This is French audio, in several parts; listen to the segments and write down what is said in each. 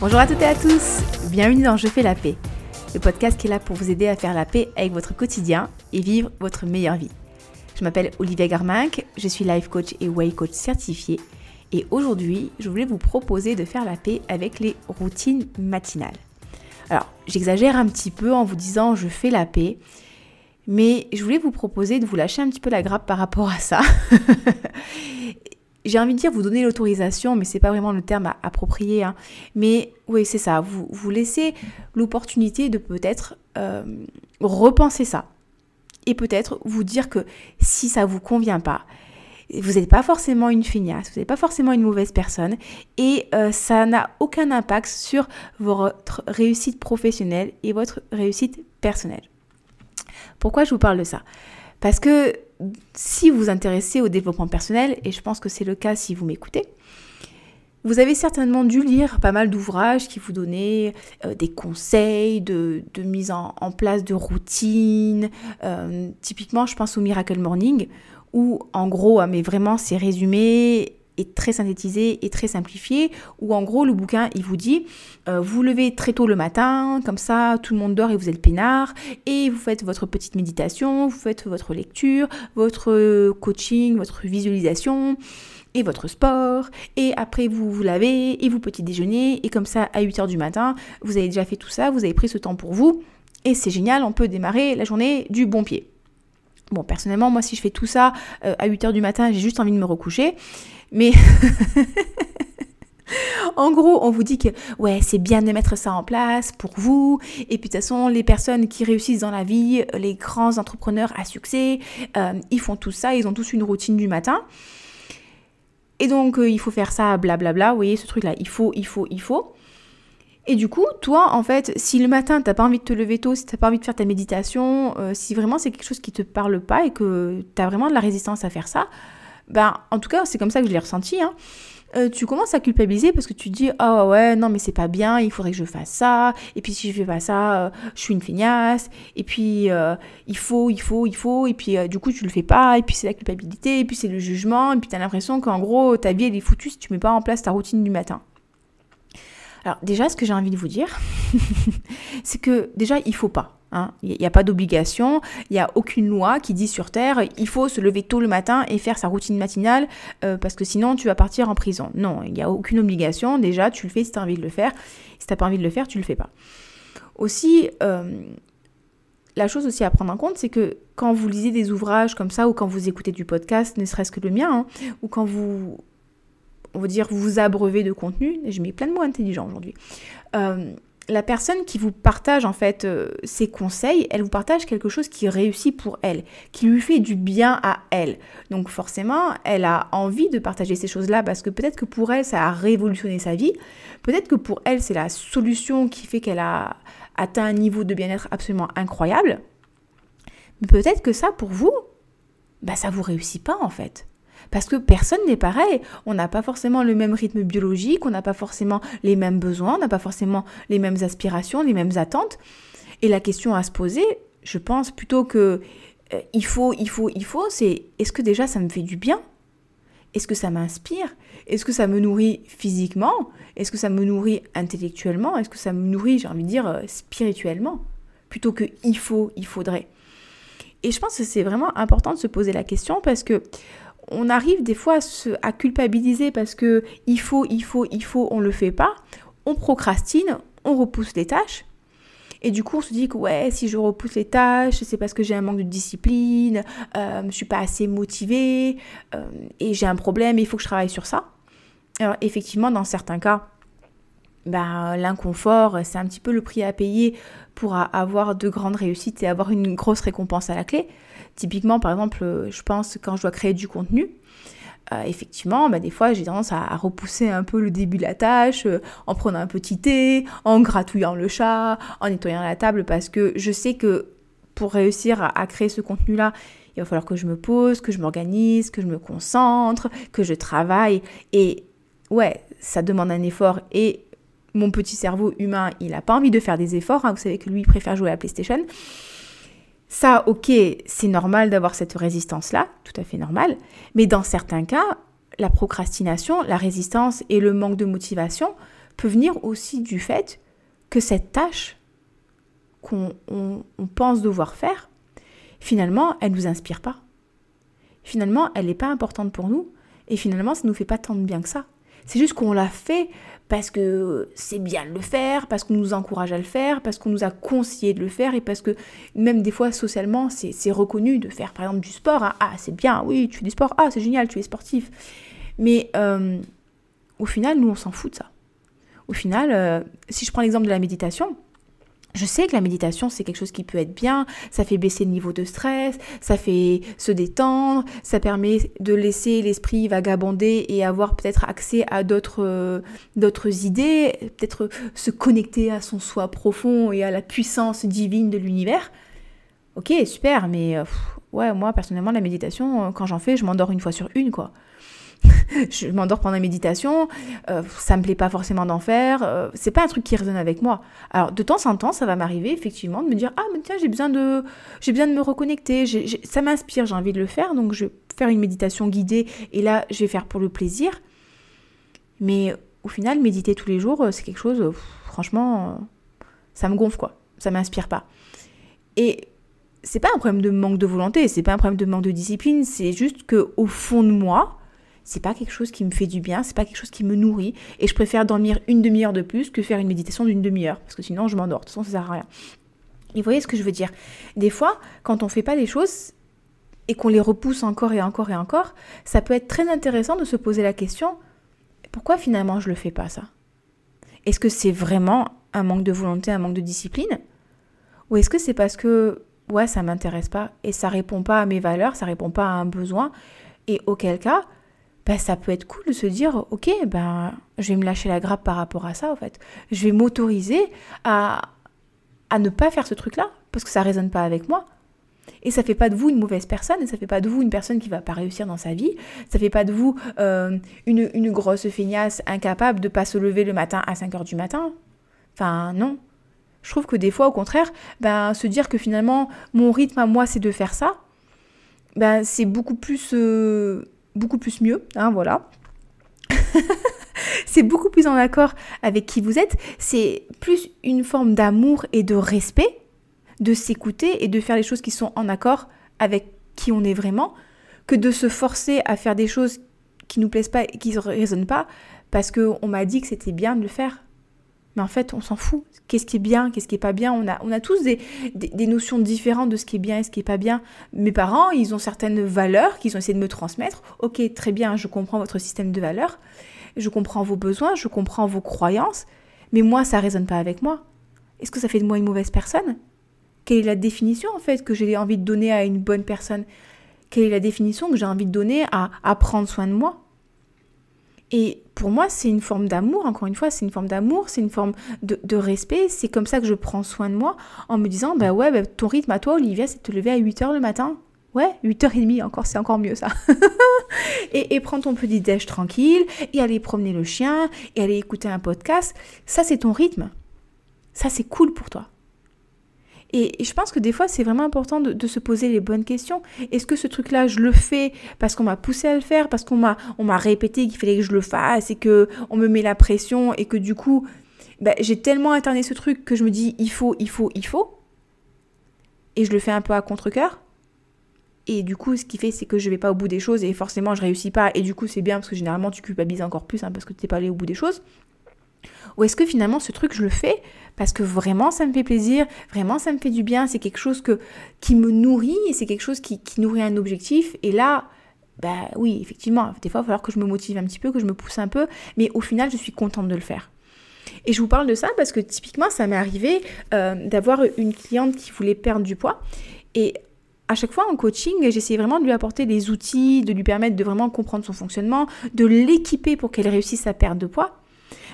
Bonjour à toutes et à tous, bienvenue dans Je fais la paix, le podcast qui est là pour vous aider à faire la paix avec votre quotidien et vivre votre meilleure vie. Je m'appelle Olivia Garminck, je suis life coach et way coach certifié et aujourd'hui je voulais vous proposer de faire la paix avec les routines matinales. Alors j'exagère un petit peu en vous disant je fais la paix, mais je voulais vous proposer de vous lâcher un petit peu la grappe par rapport à ça j'ai envie de dire vous donner l'autorisation, mais c'est pas vraiment le terme approprié. Hein. Mais oui, c'est ça. Vous, vous laissez l'opportunité de peut-être euh, repenser ça. Et peut-être vous dire que si ça vous convient pas, vous n'êtes pas forcément une feignasse, vous n'êtes pas forcément une mauvaise personne et euh, ça n'a aucun impact sur votre réussite professionnelle et votre réussite personnelle. Pourquoi je vous parle de ça? Parce que si vous vous intéressez au développement personnel, et je pense que c'est le cas si vous m'écoutez, vous avez certainement dû lire pas mal d'ouvrages qui vous donnaient euh, des conseils de, mise en, place de routines. Euh, typiquement, je pense au Miracle Morning, où en gros, mais vraiment c'est résumé très synthétisé et très simplifié, où en gros le bouquin il vous dit euh, vous levez très tôt le matin, comme ça tout le monde dort et vous êtes peinard, et vous faites votre petite méditation, vous faites votre lecture, votre coaching, votre visualisation et votre sport, et après vous vous lavez et vous petit déjeuner, et comme ça à 8h du matin, vous avez déjà fait tout ça, vous avez pris ce temps pour vous, et c'est génial, on peut démarrer la journée du bon pied. Bon, personnellement, moi, si je fais tout ça euh, à 8h du matin, j'ai juste envie de me recoucher. Mais en gros, on vous dit que ouais, c'est bien de mettre ça en place pour vous. Et puis de toute façon, les personnes qui réussissent dans la vie, les grands entrepreneurs à succès, euh, ils font tout ça, ils ont tous une routine du matin. Et donc, euh, il faut faire ça, blablabla. Vous voyez, ce truc-là, il faut, il faut, il faut. Et du coup, toi, en fait, si le matin, t'as pas envie de te lever tôt, si t'as pas envie de faire ta méditation, euh, si vraiment c'est quelque chose qui te parle pas et que tu as vraiment de la résistance à faire ça, ben, en tout cas, c'est comme ça que je l'ai ressenti. Hein. Euh, tu commences à culpabiliser parce que tu dis ah ouais non mais c'est pas bien il faudrait que je fasse ça. Et puis si je fais pas ça euh, je suis une feignasse. Et puis il faut il faut il faut. Et puis du coup tu le fais pas. Et puis c'est la culpabilité. Et puis c'est le jugement. Et puis tu as l'impression qu'en gros ta vie elle est foutue si tu mets pas en place ta routine du matin alors déjà ce que j'ai envie de vous dire c'est que déjà il faut pas Hein. Il n'y a pas d'obligation, il n'y a aucune loi qui dit sur Terre, il faut se lever tôt le matin et faire sa routine matinale euh, parce que sinon tu vas partir en prison. Non, il n'y a aucune obligation. Déjà, tu le fais si tu as envie de le faire. Si tu n'as pas envie de le faire, tu ne le fais pas. Aussi, euh, la chose aussi à prendre en compte, c'est que quand vous lisez des ouvrages comme ça ou quand vous écoutez du podcast, ne serait-ce que le mien, hein, ou quand vous, on va dire, vous abreuvez de contenu, je mets plein de mots intelligents aujourd'hui, euh, la personne qui vous partage en fait euh, ses conseils, elle vous partage quelque chose qui réussit pour elle, qui lui fait du bien à elle. Donc forcément, elle a envie de partager ces choses-là parce que peut-être que pour elle, ça a révolutionné sa vie. Peut-être que pour elle, c'est la solution qui fait qu'elle a atteint un niveau de bien-être absolument incroyable. Mais peut-être que ça, pour vous, bah ça vous réussit pas en fait. Parce que personne n'est pareil. On n'a pas forcément le même rythme biologique, on n'a pas forcément les mêmes besoins, on n'a pas forcément les mêmes aspirations, les mêmes attentes. Et la question à se poser, je pense plutôt que euh, il faut, il faut, il faut, c'est est-ce que déjà ça me fait du bien? Est-ce que ça m'inspire? Est-ce que ça me nourrit physiquement? Est-ce que ça me nourrit intellectuellement? Est-ce que ça me nourrit, j'ai envie de dire, euh, spirituellement? Plutôt que il faut, il faudrait. Et je pense que c'est vraiment important de se poser la question parce que on arrive des fois à, culpabiliser parce que il faut, il faut, il faut, on le fait pas. On procrastine, on repousse les tâches. Et du coup, on se dit que ouais, si je repousse les tâches, c'est parce que j'ai un manque de discipline, euh, je suis pas assez motivée euh, et j'ai un problème il faut que je travaille sur ça. Alors effectivement, dans certains cas, bah, l'inconfort, c'est un petit peu le prix à payer pour avoir de grandes réussites et avoir une grosse récompense à la clé. Typiquement, par exemple, je pense quand je dois créer du contenu, euh, effectivement, bah, des fois j'ai tendance à, repousser un peu le début de la tâche euh, en prenant un petit thé, en gratouillant le chat, en nettoyant la table, parce que je sais que pour réussir à créer ce contenu-là, il va falloir que je me pose, que je m'organise, que je me concentre, que je travaille. Et ouais, ça demande un effort et mon petit cerveau humain, il n'a pas envie de faire des efforts. Hein. Vous savez que lui, il préfère jouer à la PlayStation. Ça, ok, c'est normal d'avoir cette résistance-là, tout à fait normal. Mais dans certains cas, la procrastination, la résistance et le manque de motivation peut venir aussi du fait que cette tâche qu'on pense devoir faire, finalement, elle ne nous inspire pas. Finalement, elle n'est pas importante pour nous. Et finalement, ça ne nous fait pas tant de bien que ça. C'est juste qu'on l'a fait parce que c'est bien de le faire, parce qu'on nous encourage à le faire, parce qu'on nous a conseillé de le faire et parce que même des fois socialement c'est reconnu de faire par exemple du sport. Hein. Ah c'est bien, oui tu fais du sport, ah c'est génial, tu es sportif. Mais euh, au final nous on s'en fout de ça. Au final, euh, si je prends l'exemple de la méditation, je sais que la méditation, c'est quelque chose qui peut être bien, ça fait baisser le niveau de stress, ça fait se détendre, ça permet de laisser l'esprit vagabonder et avoir peut-être accès à d'autres euh, idées, peut-être se connecter à son soi profond et à la puissance divine de l'univers. Ok, super, mais euh, ouais, moi personnellement, la méditation, euh, quand j'en fais, je m'endors une fois sur une, quoi. je m'endors pendant la méditation, euh, ça me plaît pas forcément d'en faire, euh, c'est pas un truc qui résonne avec moi. Alors de temps en temps, ça va m'arriver effectivement de me dire ah mais tiens j'ai besoin de j'ai besoin de me reconnecter, ça m'inspire, j'ai envie de le faire, donc je vais faire une méditation guidée et là je vais faire pour le plaisir. Mais au final, méditer tous les jours, euh, c'est quelque chose, franchement, ça me gonfle quoi, ça m'inspire pas. Et c'est pas un problème de manque de volonté, c'est pas un problème de manque de discipline, c'est juste que au fond de moi, c'est pas quelque chose qui me fait du bien, c'est pas quelque chose qui me nourrit, et je préfère dormir une demi-heure de plus que faire une méditation d'une demi-heure, parce que sinon je m'endors, de toute façon ça sert à rien. Et vous voyez ce que je veux dire? Des fois, quand on fait pas les choses et qu'on les repousse encore et encore et encore, ça peut être très intéressant de se poser la question pourquoi finalement je le fais pas ça? Est-ce que c'est vraiment un manque de volonté, un manque de discipline? Ou est-ce que c'est parce que ouais, ça m'intéresse pas et ça répond pas à mes valeurs, ça répond pas à un besoin et auquel cas, ben, ça peut être cool de se dire, ok, ben, je vais me lâcher la grappe par rapport à ça, en fait. Je vais m'autoriser à, à ne pas faire ce truc-là, parce que ça résonne pas avec moi. Et ça fait pas de vous une mauvaise personne, et ça fait pas de vous une personne qui va pas réussir dans sa vie, ça fait pas de vous euh, une, une, grosse feignasse incapable de pas se lever le matin à 5 heures du matin. Enfin, non. Je trouve que des fois, au contraire, ben, se dire que finalement, mon rythme à moi, c'est de faire ça, ben, c'est beaucoup plus euh, beaucoup plus mieux, hein, voilà. c'est beaucoup plus en accord avec qui vous êtes, c'est plus une forme d'amour et de respect, de s'écouter et de faire les choses qui sont en accord avec qui on est vraiment, que de se forcer à faire des choses qui nous plaisent pas et qui ne résonnent pas parce qu'on m'a dit que c'était bien de le faire. En fait, on s'en fout. Qu'est-ce qui est bien, qu'est-ce qui est pas bien? On a, tous des, notions différentes de ce qui est bien et ce qui est pas bien. Mes parents, ils ont certaines valeurs qu'ils ont essayé de me transmettre. Ok, très bien, je comprends votre système de valeurs. Je comprends vos besoins, je comprends vos croyances. Mais moi, ça résonne pas avec moi. Est-ce que ça fait de moi une mauvaise personne? Quelle est la définition, en fait, que j'ai envie de donner à une bonne personne? Quelle est la définition que j'ai envie de donner à, à prendre soin de moi? Et pour moi, c'est une forme d'amour, encore une fois, c'est une forme d'amour, c'est une forme de, respect. C'est comme ça que je prends soin de moi en me disant, bah ouais, bah, ton rythme à toi, Olivia, c'est de te lever à 8h le matin. Ouais, 8h30 encore, c'est encore mieux ça. et, et prendre ton petit déj tranquille, et aller promener le chien, et aller écouter un podcast. Ça, c'est ton rythme. Ça, c'est cool pour toi. Et, je pense que des fois, c'est vraiment important de, se poser les bonnes questions. Est-ce que ce truc-là, je le fais parce qu'on m'a poussé à le faire, parce qu'on m'a, on répété qu'il fallait que je le fasse et que on me met la pression et que du coup, ben, j'ai tellement interné ce truc que je me dis il faut, il faut, il faut. Et je le fais un peu à contre-coeur. Et du coup, ce qui fait, c'est que je vais pas au bout des choses et forcément, je réussis pas. Et du coup, c'est bien parce que généralement, tu culpabilises encore plus hein, parce que tu n'es pas allé au bout des choses. Ou est-ce que finalement ce truc je le fais parce que vraiment ça me fait plaisir, vraiment ça me fait du bien, c'est quelque chose que, qui me nourrit et c'est quelque chose qui, nourrit un objectif et là, bah oui, effectivement, des fois il va falloir que je me motive un petit peu, que je me pousse un peu, mais au final je suis contente de le faire. Et je vous parle de ça parce que typiquement ça m'est arrivé euh, d'avoir une cliente qui voulait perdre du poids et à chaque fois en coaching, j'essayais vraiment de lui apporter des outils, de lui permettre de vraiment comprendre son fonctionnement, de l'équiper pour qu'elle réussisse à perdre de poids.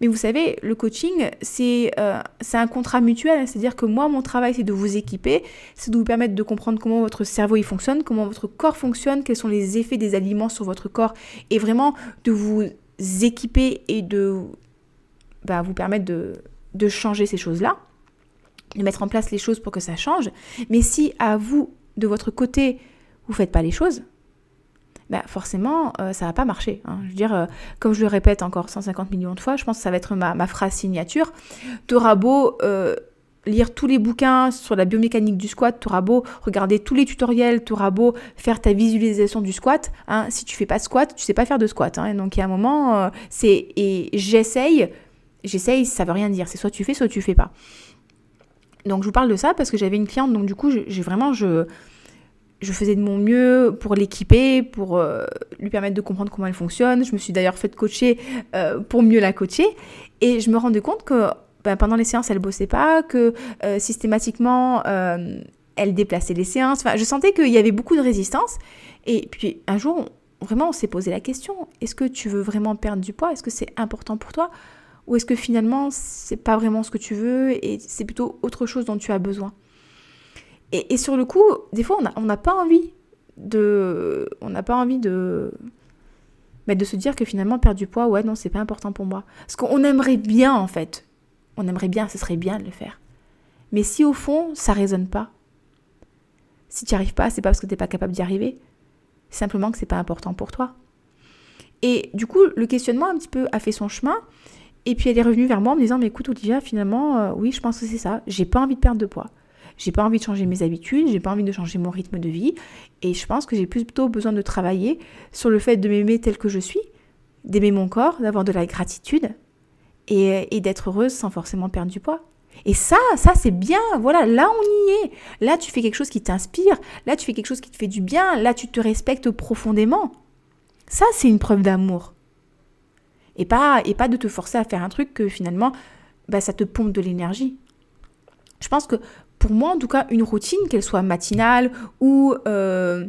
Mais vous savez, le coaching, euh, c'est un contrat mutuel, c'est-à-dire que moi, mon travail, c'est de vous équiper, c'est de vous permettre de comprendre comment votre cerveau il fonctionne, comment votre corps fonctionne, quels sont les effets des aliments sur votre corps, et vraiment de vous équiper et de bah, vous permettre de, de changer ces choses-là, de mettre en place les choses pour que ça change. Mais si à vous, de votre côté, vous ne faites pas les choses, bah forcément, ça ça va pas marcher. Hein. Je veux dire, comme je le répète encore 150 millions de fois, je pense que ça va être ma, phrase signature. T'auras beau lire tous les bouquins sur la biomécanique du squat, tu auras beau regarder tous les tutoriels, tu auras beau faire ta visualisation du squat, hein, si tu fais pas de squat, tu sais pas faire de squat. Hein. donc il y a un moment, euh, c'est et j'essaye, j'essaye, ça veut rien dire, c'est soit tu fais, soit tu fais pas. Donc je vous parle de ça parce que j'avais une cliente, donc du coup j'ai vraiment je je faisais de mon mieux pour l'équiper, pour euh, lui permettre de comprendre comment elle fonctionne. Je me suis d'ailleurs fait coacher euh, pour mieux la coacher. Et je me rendais compte que ben, pendant les séances, elle bossait pas, que euh, systématiquement, elle déplaçait les séances. Enfin, je sentais qu'il y avait beaucoup de résistance. Et puis un jour, vraiment, on s'est posé la question est-ce que tu veux vraiment perdre du poids? Est-ce que c'est important pour toi? Ou est-ce que finalement, c'est pas vraiment ce que tu veux et c'est plutôt autre chose dont tu as besoin? Et, sur le coup, des fois, on n'a pas envie de, on n'a pas envie de, mais de se dire que finalement perdre du poids, ouais, non, c'est pas important pour moi. Parce qu'on aimerait bien en fait on aimerait bien, ce serait bien de le faire. Mais si au fond, ça résonne pas, si tu n'y arrives pas, c'est pas parce que tu n'es pas capable d'y arriver, simplement que c'est pas important pour toi. Et du coup, le questionnement un petit peu a fait son chemin. Et puis elle est revenue vers moi en me disant Mais écoute, Olivia, finalement, euh, oui, je pense que c'est ça. J'ai pas envie de perdre de poids. J'ai pas envie de changer mes habitudes, j'ai pas envie de changer mon rythme de vie. Et je pense que j'ai plutôt besoin de travailler sur le fait de m'aimer tel que je suis, d'aimer mon corps, d'avoir de la gratitude, et, d'être heureuse sans forcément perdre du poids. Et ça, ça c'est bien, voilà, là on y est. Là tu fais quelque chose qui t'inspire, là tu fais quelque chose qui te fait du bien, là tu te respectes profondément. Ça c'est une preuve d'amour. Et pas, et pas de te forcer à faire un truc que finalement, bah, ça te pompe de l'énergie. Je pense que pour moi en tout cas, une routine, qu'elle soit matinale ou... Euh,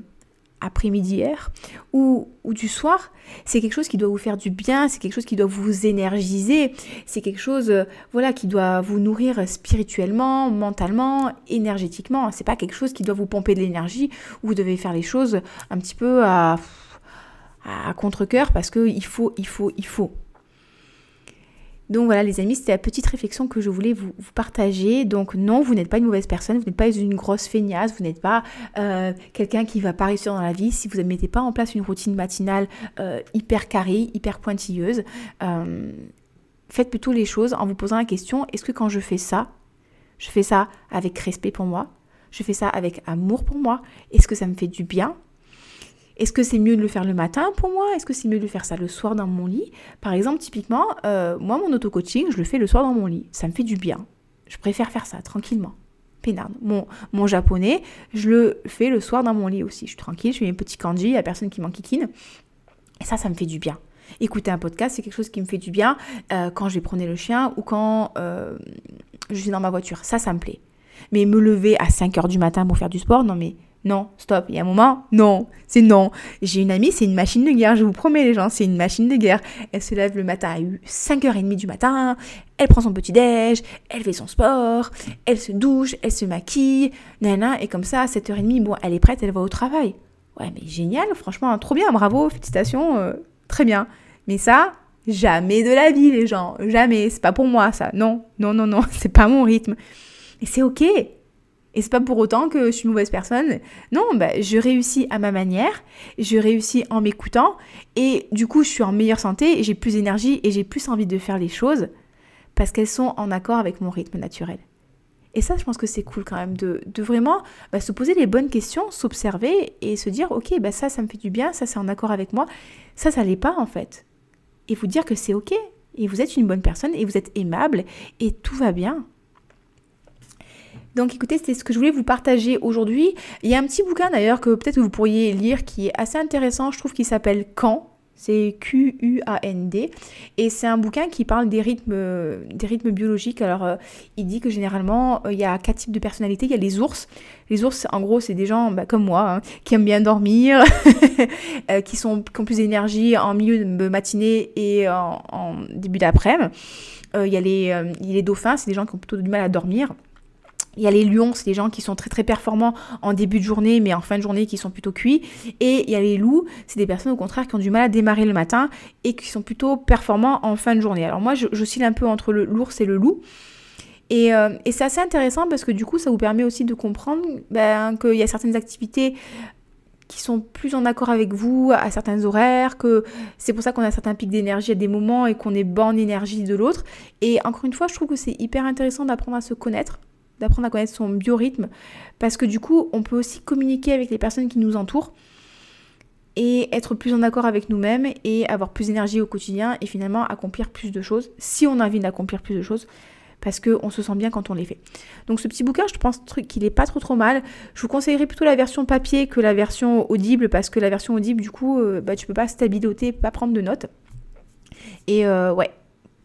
après-midi hier ou, du soir, c'est quelque chose qui doit vous faire du bien, c'est quelque chose qui doit vous énergiser, c'est quelque chose euh, voilà qui doit vous nourrir spirituellement, mentalement, énergétiquement. C'est pas quelque chose qui doit vous pomper de l'énergie où vous devez faire les choses un petit peu à, à contre-cœur parce que il faut, il faut, il faut. Donc voilà les amis, c'était la petite réflexion que je voulais vous, partager. Donc non, vous n'êtes pas une mauvaise personne, vous n'êtes pas une grosse feignasse, vous n'êtes pas euh, quelqu'un qui va pas réussir dans la vie si vous ne mettez pas en place une routine matinale euh, hyper carrée, hyper pointilleuse. Euh, faites plutôt les choses en vous posant la question, est-ce que quand je fais ça, je fais ça avec respect pour moi, je fais ça avec amour pour moi, est-ce que ça me fait du bien? Est-ce que c'est mieux de le faire le matin pour moi? Est-ce que c'est mieux de faire ça le soir dans mon lit? Par exemple, typiquement, euh, moi, mon auto-coaching, je le fais le soir dans mon lit. Ça me fait du bien. Je préfère faire ça tranquillement. Pénarde. Mon, mon japonais, je le fais le soir dans mon lit aussi. Je suis tranquille, je fais mes petits kanji, il n'y a personne qui m'enquiquine. Et ça, ça me fait du bien. Écouter un podcast, c'est quelque chose qui me fait du bien euh, quand je vais le chien ou quand euh, je suis dans ma voiture. Ça, ça me plaît. Mais me lever à 5 heures du matin pour faire du sport, non mais non, stop. Il y a un moment, non, c'est non. J'ai une amie, c'est une machine de guerre, je vous promets les gens, c'est une machine de guerre. Elle se lève le matin à 5h30 du matin, elle prend son petit déj, elle fait son sport, elle se douche, elle se maquille, nana, et comme ça, à 7h30, bon, elle est prête, elle va au travail. Ouais, mais génial, franchement, trop bien, bravo, félicitations, euh, très bien. Mais ça, jamais de la vie, les gens, jamais, c'est pas pour moi ça. Non, non, non, non, c'est pas mon rythme. Et c'est ok, et c'est pas pour autant que je suis une mauvaise personne. Non, bah, je réussis à ma manière, je réussis en m'écoutant, et du coup, je suis en meilleure santé, j'ai plus d'énergie et j'ai plus envie de faire les choses parce qu'elles sont en accord avec mon rythme naturel. Et ça, je pense que c'est cool quand même de, vraiment bah, se poser les bonnes questions, s'observer et se dire, ok, bah ça, ça me fait du bien, ça, c'est en accord avec moi, ça, ça l'est pas en fait. Et vous dire que c'est ok, et vous êtes une bonne personne, et vous êtes aimable, et tout va bien. Donc écoutez, c'est ce que je voulais vous partager aujourd'hui. Il y a un petit bouquin d'ailleurs que peut-être vous pourriez lire qui est assez intéressant, je trouve qu'il s'appelle Quand. C'est Q-U-A-N-D. Et c'est un bouquin qui parle des rythmes, des rythmes biologiques. Alors, euh, il dit que généralement, euh, il y a quatre types de personnalités. Il y a les ours. Les ours, en gros, c'est des gens bah, comme moi, hein, qui aiment bien dormir, euh, qui, sont, ont plus d'énergie en milieu de matinée et en, début d'après-midi. il, y a les, les dauphins, c'est des gens qui ont plutôt du mal à dormir. Il y a les lions, c'est des gens qui sont très très performants en début de journée, mais en fin de journée qui sont plutôt cuits. Et il y a les loups, c'est des personnes au contraire qui ont du mal à démarrer le matin et qui sont plutôt performants en fin de journée. Alors moi, je un peu entre l'ours et le loup. Et, euh, et c'est assez intéressant parce que du coup, ça vous permet aussi de comprendre ben, qu'il y a certaines activités qui sont plus en accord avec vous à certains horaires, que c'est pour ça qu'on a certains pics d'énergie à des moments et qu'on est bas en énergie de l'autre. Et encore une fois, je trouve que c'est hyper intéressant d'apprendre à se connaître, d'apprendre à connaître son biorhythme, parce que du coup, on peut aussi communiquer avec les personnes qui nous entourent et être plus en accord avec nous-mêmes et avoir plus d'énergie au quotidien et finalement accomplir plus de choses, si on a envie d'accomplir plus de choses, parce qu'on se sent bien quand on les fait. Donc ce petit bouquin, je pense qu'il est pas trop trop mal. Je vous conseillerais plutôt la version papier que la version audible, parce que la version audible, du coup, euh, bah, tu peux pas stabiloter, pas prendre de notes. Et euh, ouais,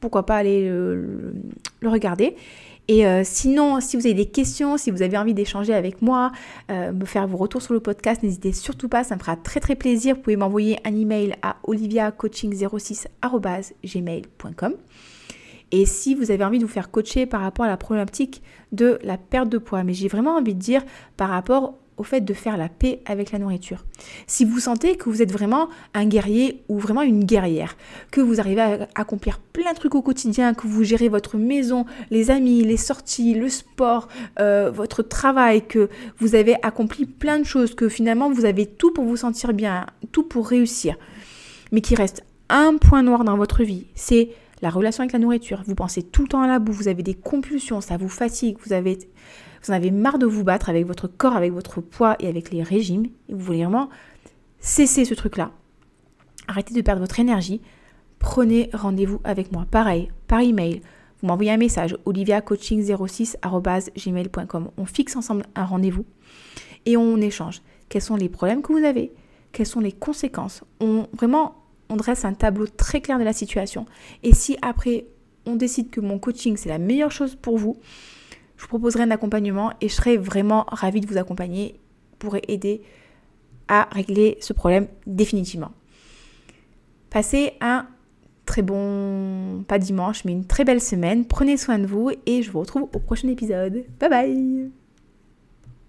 pourquoi pas aller le regarder. Et euh, sinon, si vous avez des questions, si vous avez envie d'échanger avec moi, euh, me faire vos retours sur le podcast, n'hésitez surtout pas, ça me fera très très plaisir. Vous pouvez m'envoyer un email à oliviacoaching06@gmail.com. Et si vous avez envie de vous faire coacher par rapport à la problématique de la perte de poids, mais j'ai vraiment envie de dire par rapport au fait de faire la paix avec la nourriture. Si vous sentez que vous êtes vraiment un guerrier ou vraiment une guerrière, que vous arrivez à accomplir plein de trucs au quotidien, que vous gérez votre maison, les amis, les sorties, le sport, euh, votre travail, que vous avez accompli plein de choses, que finalement vous avez tout pour vous sentir bien, tout pour réussir, mais qu'il reste un point noir dans votre vie, c'est la relation avec la nourriture. Vous pensez tout le temps à la boue, vous avez des compulsions, ça vous fatigue, vous avez vous en avez marre de vous battre avec votre corps, avec votre poids et avec les régimes, et vous voulez vraiment cesser ce truc-là, arrêtez de perdre votre énergie, prenez rendez-vous avec moi. Pareil, par email, vous m'envoyez un message oliviacoaching06@gmail.com. On fixe ensemble un rendez-vous et on échange. Quels sont les problèmes que vous avez? Quelles sont les conséquences? On vraiment on dresse un tableau très clair de la situation. Et si après on décide que mon coaching c'est la meilleure chose pour vous, je vous proposerai un accompagnement et je serai vraiment ravie de vous accompagner pour aider à régler ce problème définitivement. Passez un très bon, pas dimanche, mais une très belle semaine. Prenez soin de vous et je vous retrouve au prochain épisode. Bye bye